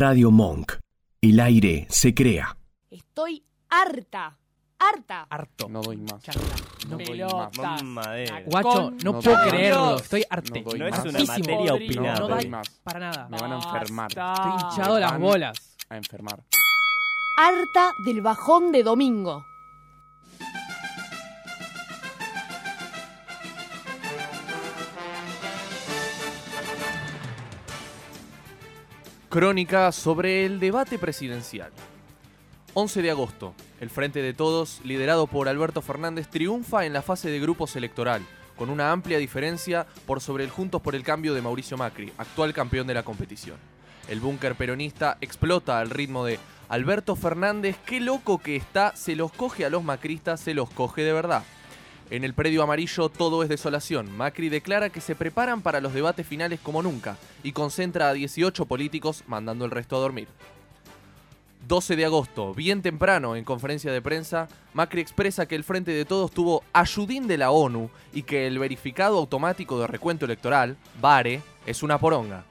Radio Monk. El aire se crea. Estoy harta. Harta. Harto. No doy más. Ya está. No, doy más. Mamadera. Guacho, no, No puedo doy creerlo. más. Estoy arte. No doy No es más. una Hartísimo. materia Podrido. opinada. No doy doy más. para nada. Me van a enfermar. Estoy hinchado las Van bolas. A enfermar. Harta del bajón de domingo. Crónica sobre el debate presidencial. 11 de agosto. El Frente de Todos, liderado por Alberto Fernández, triunfa en la fase de grupos electoral, con una amplia diferencia por sobre el Juntos por el Cambio de Mauricio Macri, actual campeón de la competición. El búnker peronista explota al ritmo de Alberto Fernández, qué loco que está, se los coge a los macristas, se los coge de verdad. En el predio amarillo todo es desolación. Macri declara que se preparan para los debates finales como nunca y concentra a 18 políticos mandando el resto a dormir. 12 de agosto, bien temprano, en conferencia de prensa, Macri expresa que el Frente de Todos tuvo ayudín de la ONU y que el verificado automático de recuento electoral, VARE, es una poronga.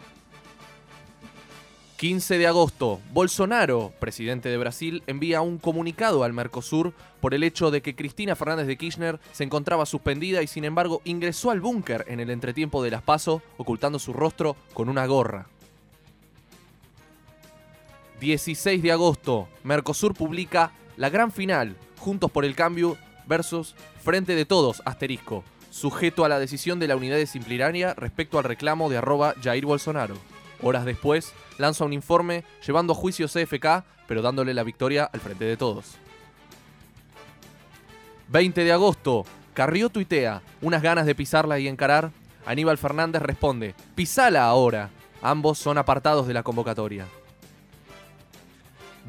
15 de agosto, Bolsonaro, presidente de Brasil, envía un comunicado al Mercosur por el hecho de que Cristina Fernández de Kirchner se encontraba suspendida y sin embargo ingresó al búnker en el entretiempo de las PASO, ocultando su rostro con una gorra. 16 de agosto, Mercosur publica la gran final, Juntos por el Cambio versus Frente de Todos, asterisco, sujeto a la decisión de la unidad disciplinaria respecto al reclamo de arroba Jair Bolsonaro. Horas después, lanza un informe llevando a juicio CFK, pero dándole la victoria al Frente de Todos. 20 de agosto, Carrió tuitea, unas ganas de pisarla y encarar. Aníbal Fernández responde, pisala ahora. Ambos son apartados de la convocatoria.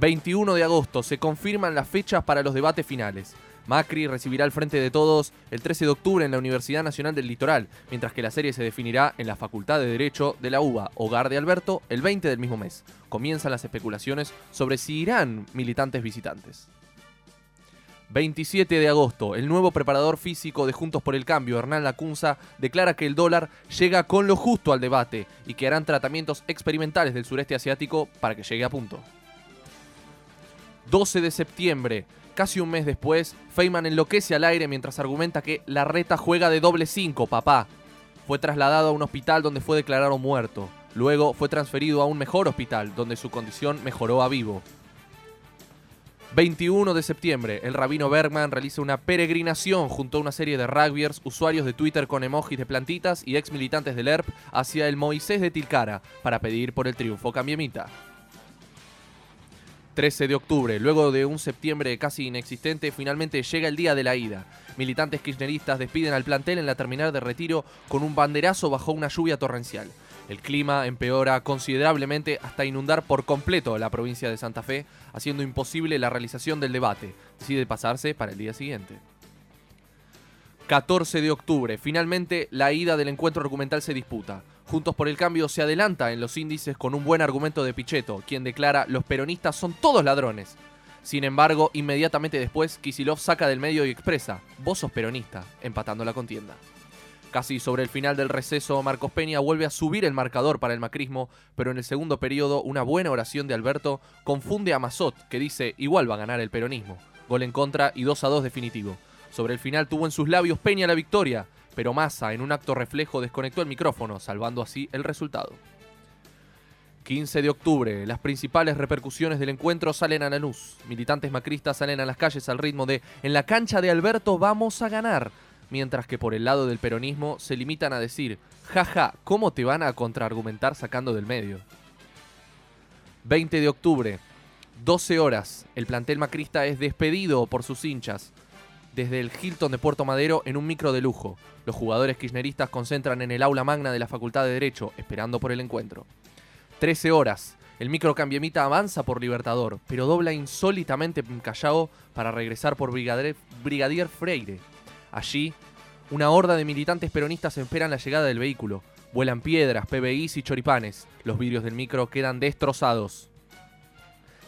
21 de agosto se confirman las fechas para los debates finales. Macri recibirá al Frente de Todos el 13 de octubre en la Universidad Nacional del Litoral, mientras que la serie se definirá en la Facultad de Derecho de la UBA, hogar de Alberto, el 20 del mismo mes. Comienzan las especulaciones sobre si irán militantes visitantes. 27 de agosto, el nuevo preparador físico de Juntos por el Cambio, Hernán Lacunza, declara que el dólar llega con lo justo al debate y que harán tratamientos experimentales del sureste asiático para que llegue a punto. 12 de septiembre, casi un mes después, Feynman enloquece al aire mientras argumenta que la reta juega de doble 5, papá. Fue trasladado a un hospital donde fue declarado muerto. Luego fue transferido a un mejor hospital, donde su condición mejoró a vivo. 21 de septiembre, el rabino Bergman realiza una peregrinación junto a una serie de rugbyers, usuarios de Twitter con emojis de plantitas y ex militantes del ERP hacia el Moisés de Tilcara para pedir por el triunfo cambiemita. 13 de octubre, luego de un septiembre casi inexistente, finalmente llega el día de la ida. Militantes kirchneristas despiden al plantel en la terminal de retiro con un banderazo bajo una lluvia torrencial. El clima empeora considerablemente hasta inundar por completo la provincia de Santa Fe, haciendo imposible la realización del debate. Decide pasarse para el día siguiente. 14 de octubre, finalmente la ida del encuentro argumental se disputa. Juntos por el Cambio se adelanta en los índices con un buen argumento de Pichetto, quien declara los peronistas son todos ladrones. Sin embargo, inmediatamente después, Kisilov saca del medio y expresa, vos sos peronista, empatando la contienda. Casi sobre el final del receso, Marcos Peña vuelve a subir el marcador para el macrismo, pero en el segundo periodo, una buena oración de Alberto confunde a Mazot, que dice igual va a ganar el peronismo. Gol en contra y 2 a 2 definitivo. Sobre el final tuvo en sus labios Peña la victoria, pero Massa, en un acto reflejo, desconectó el micrófono, salvando así el resultado. 15 de octubre, las principales repercusiones del encuentro salen a la luz. Militantes macristas salen a las calles al ritmo de En la cancha de Alberto vamos a ganar, mientras que por el lado del peronismo se limitan a decir, jaja, ¿cómo te van a contraargumentar sacando del medio? 20 de octubre, 12 horas, el plantel macrista es despedido por sus hinchas desde el Hilton de Puerto Madero en un micro de lujo. Los jugadores kirchneristas concentran en el aula magna de la Facultad de Derecho, esperando por el encuentro. 13 horas. El micro cambiemita avanza por Libertador, pero dobla insólitamente en Callao para regresar por Brigadier, Brigadier Freire. Allí, una horda de militantes peronistas esperan la llegada del vehículo. Vuelan piedras, PBIs y choripanes. Los vidrios del micro quedan destrozados.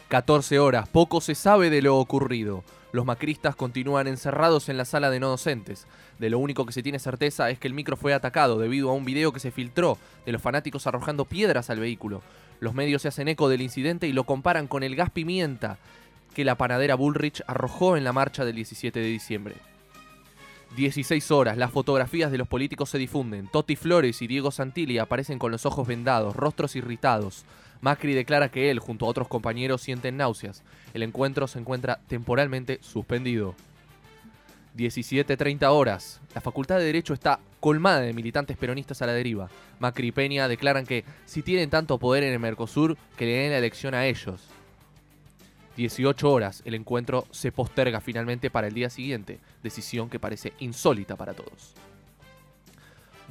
14 horas. Poco se sabe de lo ocurrido. Los macristas continúan encerrados en la sala de no docentes. De lo único que se tiene certeza es que el micro fue atacado debido a un video que se filtró de los fanáticos arrojando piedras al vehículo. Los medios se hacen eco del incidente y lo comparan con el gas pimienta que la panadera Bullrich arrojó en la marcha del 17 de diciembre. 16 horas, las fotografías de los políticos se difunden. Totti Flores y Diego Santilli aparecen con los ojos vendados, rostros irritados. Macri declara que él, junto a otros compañeros, sienten náuseas. El encuentro se encuentra temporalmente suspendido. 17.30 horas. La Facultad de Derecho está colmada de militantes peronistas a la deriva. Macri y Peña declaran que si tienen tanto poder en el Mercosur, que le den la elección a ellos. 18 horas. El encuentro se posterga finalmente para el día siguiente, decisión que parece insólita para todos.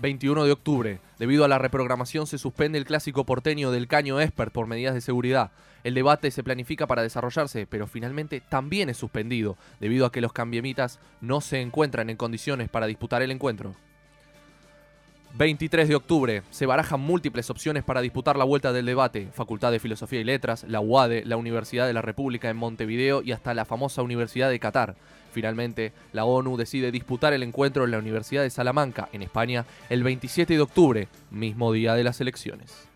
21 de octubre. Debido a la reprogramación se suspende el clásico porteño del Caño Expert por medidas de seguridad. El debate se planifica para desarrollarse, pero finalmente también es suspendido, debido a que los cambiemitas no se encuentran en condiciones para disputar el encuentro. 23 de octubre. Se barajan múltiples opciones para disputar la vuelta del debate. Facultad de Filosofía y Letras, la UADE, la Universidad de la República en Montevideo y hasta la famosa Universidad de Qatar. Finalmente, la ONU decide disputar el encuentro en la Universidad de Salamanca, en España, el 27 de octubre, mismo día de las elecciones.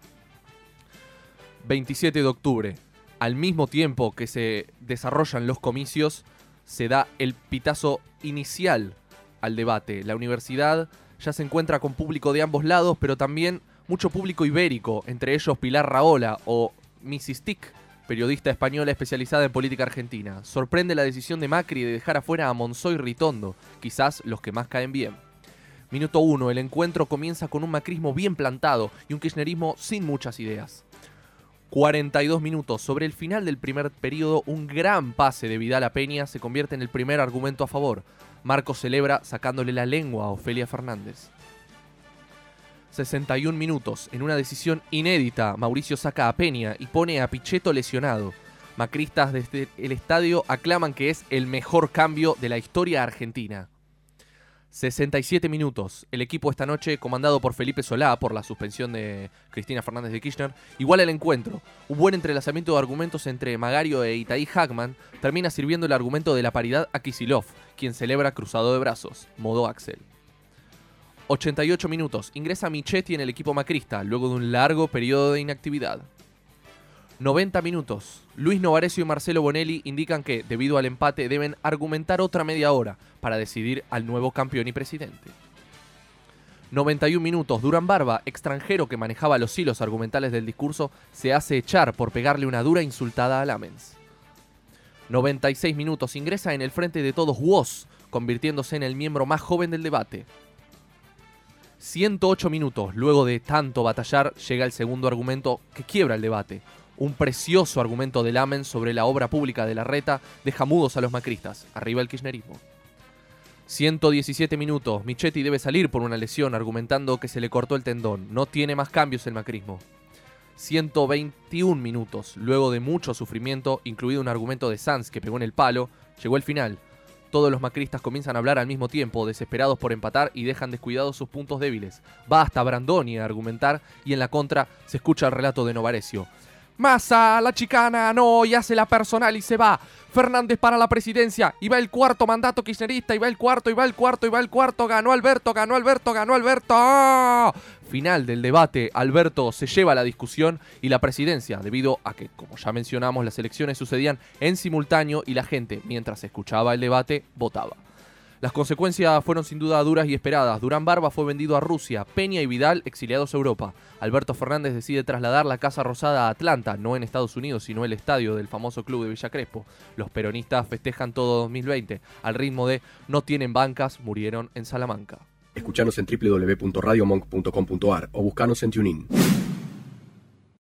27 de octubre. Al mismo tiempo que se desarrollan los comicios, se da el pitazo inicial al debate. La universidad ya se encuentra con público de ambos lados, pero también mucho público ibérico, entre ellos Pilar Raola o Mrs. Tick, periodista española especializada en política argentina. Sorprende la decisión de Macri de dejar afuera a Monzoy Ritondo, quizás los que más caen bien. Minuto 1, el encuentro comienza con un macrismo bien plantado y un kirchnerismo sin muchas ideas. 42 minutos. Sobre el final del primer periodo, un gran pase de Vidal a Peña se convierte en el primer argumento a favor. Marcos celebra sacándole la lengua a Ofelia Fernández. 61 minutos. En una decisión inédita, Mauricio saca a Peña y pone a Pichetto lesionado. Macristas desde el estadio aclaman que es el mejor cambio de la historia argentina. 67 minutos. El equipo esta noche, comandado por Felipe Solá por la suspensión de Cristina Fernández de Kirchner, igual el encuentro. Un buen entrelazamiento de argumentos entre Magario e Itaí Hackman termina sirviendo el argumento de la paridad a Kisilov, quien celebra cruzado de brazos, modo Axel. 88 minutos. Ingresa Michetti en el equipo macrista, luego de un largo periodo de inactividad. 90 minutos. Luis Novarecio y Marcelo Bonelli indican que, debido al empate, deben argumentar otra media hora para decidir al nuevo campeón y presidente. 91 minutos. Durán Barba, extranjero que manejaba los hilos argumentales del discurso, se hace echar por pegarle una dura insultada a Lamens. 96 minutos. Ingresa en el frente de todos Woz, convirtiéndose en el miembro más joven del debate. 108 minutos. Luego de tanto batallar, llega el segundo argumento que quiebra el debate. Un precioso argumento de Lamen sobre la obra pública de la reta deja mudos a los macristas. Arriba el kirchnerismo. 117 minutos. Michetti debe salir por una lesión argumentando que se le cortó el tendón. No tiene más cambios el macrismo. 121 minutos. Luego de mucho sufrimiento, incluido un argumento de Sanz que pegó en el palo, llegó el final. Todos los macristas comienzan a hablar al mismo tiempo, desesperados por empatar y dejan descuidados sus puntos débiles. Va hasta Brandoni a argumentar y en la contra se escucha el relato de Novarecio. Massa, la chicana, no, y hace la personal y se va. Fernández para la presidencia, y va el cuarto mandato kirchnerista, y va el cuarto, y va el cuarto, y va el cuarto, ganó Alberto, ganó Alberto, ganó Alberto. Final del debate, Alberto se lleva la discusión y la presidencia, debido a que, como ya mencionamos, las elecciones sucedían en simultáneo y la gente, mientras escuchaba el debate, votaba. Las consecuencias fueron sin duda duras y esperadas. Durán Barba fue vendido a Rusia, Peña y Vidal exiliados a Europa. Alberto Fernández decide trasladar la Casa Rosada a Atlanta, no en Estados Unidos, sino el estadio del famoso club de Villa Crespo. Los peronistas festejan todo 2020 al ritmo de No tienen bancas, murieron en Salamanca. Escuchanos en www.radiomonk.com.ar o buscanos en TuneIn.